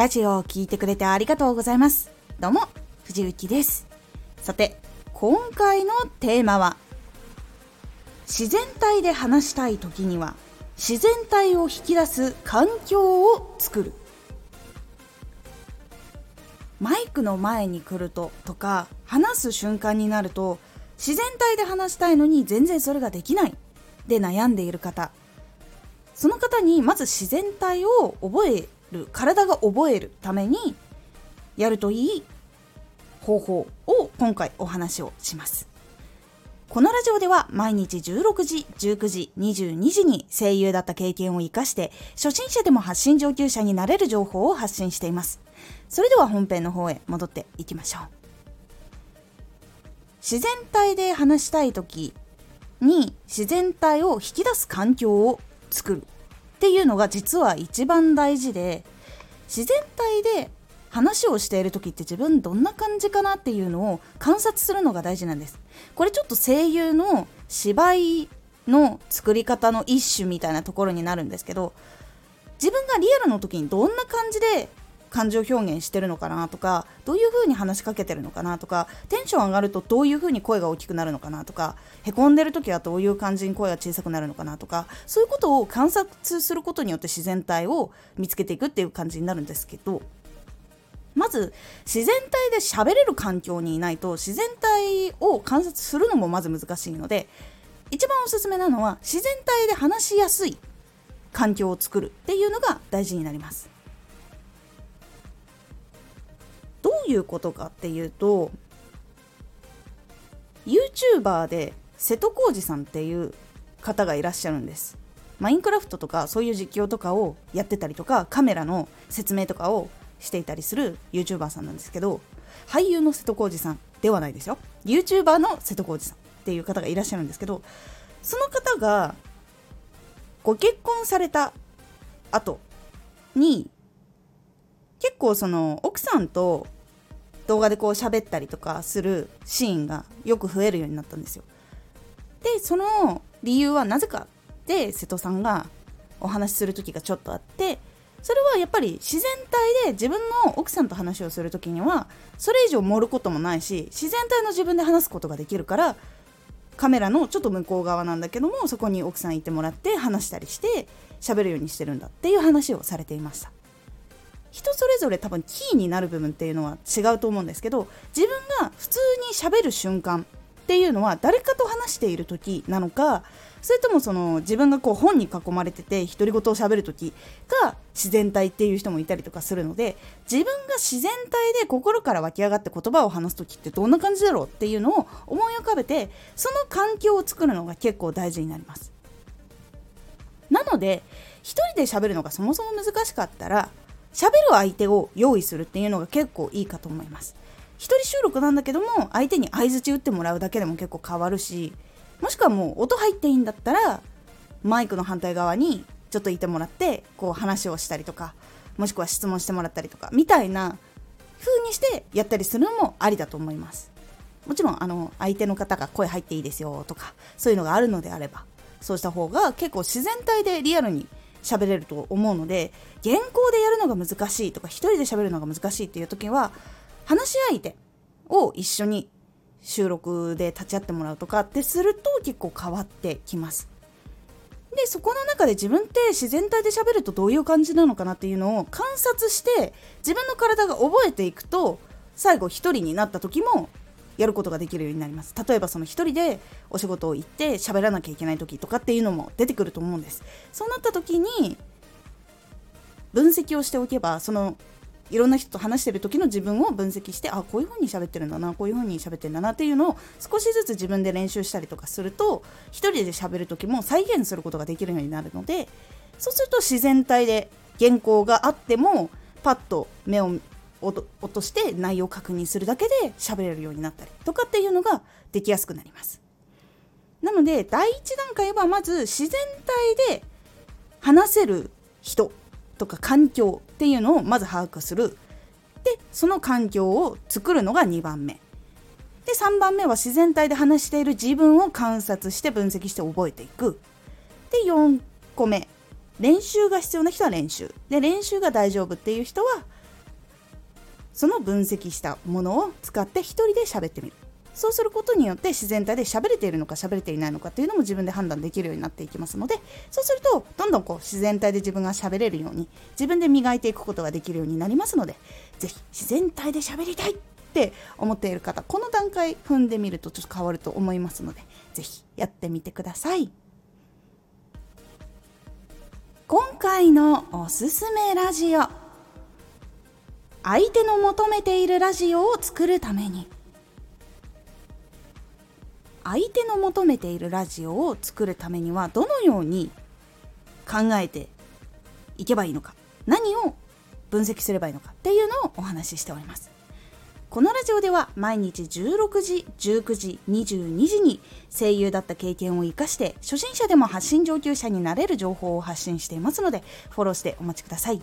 ラジオを聴いてくれてありがとうございます。どうも、藤幸です。さて、今回のテーマは、自然体で話したい時には、自然体を引き出す環境を作る。マイクの前に来るととか、話す瞬間になると、自然体で話したいのに全然それができないで悩んでいる方その方にまず自然体を覚える体が覚えるためにやるといい方法を今回お話をします。このラジオでは毎日16時、19時、22時に声優だった経験を活かして初心者でも発信上級者になれる情報を発信しています。それでは本編の方へ戻っていきましょう。自然体で話したい時に自然体を引き出す環境を作る。っていうのが実は一番大事で自然体で話をしている時って自分どんな感じかなっていうのを観察するのが大事なんです。これちょっと声優の芝居の作り方の一種みたいなところになるんですけど自分がリアルの時にどんな感じで感情表現してるのかなとかどういう風に話しかけてるのかなとかテンション上がるとどういう風に声が大きくなるのかなとかへこんでる時はどういう感じに声が小さくなるのかなとかそういうことを観察することによって自然体を見つけていくっていう感じになるんですけどまず自然体で喋れる環境にいないと自然体を観察するのもまず難しいので一番おすすめなのは自然体で話しやすい環境を作るっていうのが大事になります。どういうことかっていうと YouTuber で瀬戸康史さんっていう方がいらっしゃるんです。マインクラフトとかそういう実況とかをやってたりとかカメラの説明とかをしていたりする YouTuber さんなんですけど俳優の瀬戸康史さんではないですよ。YouTuber の瀬戸康史さんっていう方がいらっしゃるんですけどその方がご結婚された後に結構その奥さんと動画でこう喋ったりとかするシーンがよく増えるようになったんですよ。でその理由はなぜかって瀬戸さんがお話しする時がちょっとあってそれはやっぱり自然体で自分の奥さんと話をする時にはそれ以上盛ることもないし自然体の自分で話すことができるからカメラのちょっと向こう側なんだけどもそこに奥さんいてもらって話したりして喋るようにしてるんだっていう話をされていました人それぞれ多分キーになる部分っていうのは違うと思うんですけど自分が普通にしゃべる瞬間っていうのは誰かと話している時なのかそれともその自分がこう本に囲まれてて独り言をしゃべる時が自然体っていう人もいたりとかするので自分が自然体で心から湧き上がって言葉を話す時ってどんな感じだろうっていうのを思い浮かべてその環境を作るのが結構大事になります。なので一人で喋るのがそもそも難しかったら喋る相手を用意するっていうのが結構いいかと思います。一人収録なんだけども相手に相づち打ってもらうだけでも結構変わるしもしくはもう音入っていいんだったらマイクの反対側にちょっといてもらってこう話をしたりとかもしくは質問してもらったりとかみたいな風にしてやったりするのもありだと思います。もちろんあの相手の方が声入っていいですよとかそういうのがあるのであればそうした方が結構自然体でリアルに喋れると思うので原稿でやるのが難しいとか一人で喋るのが難しいっていう時は話し相手を一緒に収録で立ち会ってもらうとかってすると結構変わってきます。でそこの中で自分って自然体で喋るとどういう感じなのかなっていうのを観察して自分の体が覚えていくと最後一人になった時もやることができるようになります。例えばその一人でお仕事を行って喋らなきゃいけない時とかっていうのも出てくると思うんです。そうなった時に分析をしておけばそのいろんな人と話してる時の自分を分析してあこういう風に喋ってるんだなこういう風に喋ってるんだなっていうのを少しずつ自分で練習したりとかすると1人で喋る時も再現することができるようになるのでそうすると自然体で原稿があってもパッと目を落として内容を確認するだけで喋れるようになったりとかっていうのができやすくなります。なので第一段階はまず自然体で話せる人とか環境っていうのをまず把握する。でその環境を作るのが2番目。で3番目は自然体で話している自分を観察して分析して覚えていく。で4個目練習が必要な人は練習。で練習が大丈夫っていう人はその分析したものを使って一人で喋ってみる。そうすることによって自然体で喋れているのか喋れていないのかっていうのも自分で判断できるようになっていきますのでそうするとどんどんこう自然体で自分が喋れるように自分で磨いていくことができるようになりますので是非自然体で喋りたいって思っている方この段階踏んでみるとちょっと変わると思いますので是非やってみてください。今回のおすすめラジオ。相手の求めているラジオを作るために。相手の求めているラジオを作るためにはどのように考えていけばいいのか何を分析すればいいのかっていうのをお話ししております。このラジオでは毎日16時19時22時に声優だった経験を生かして初心者でも発信上級者になれる情報を発信していますのでフォローしてお待ちください。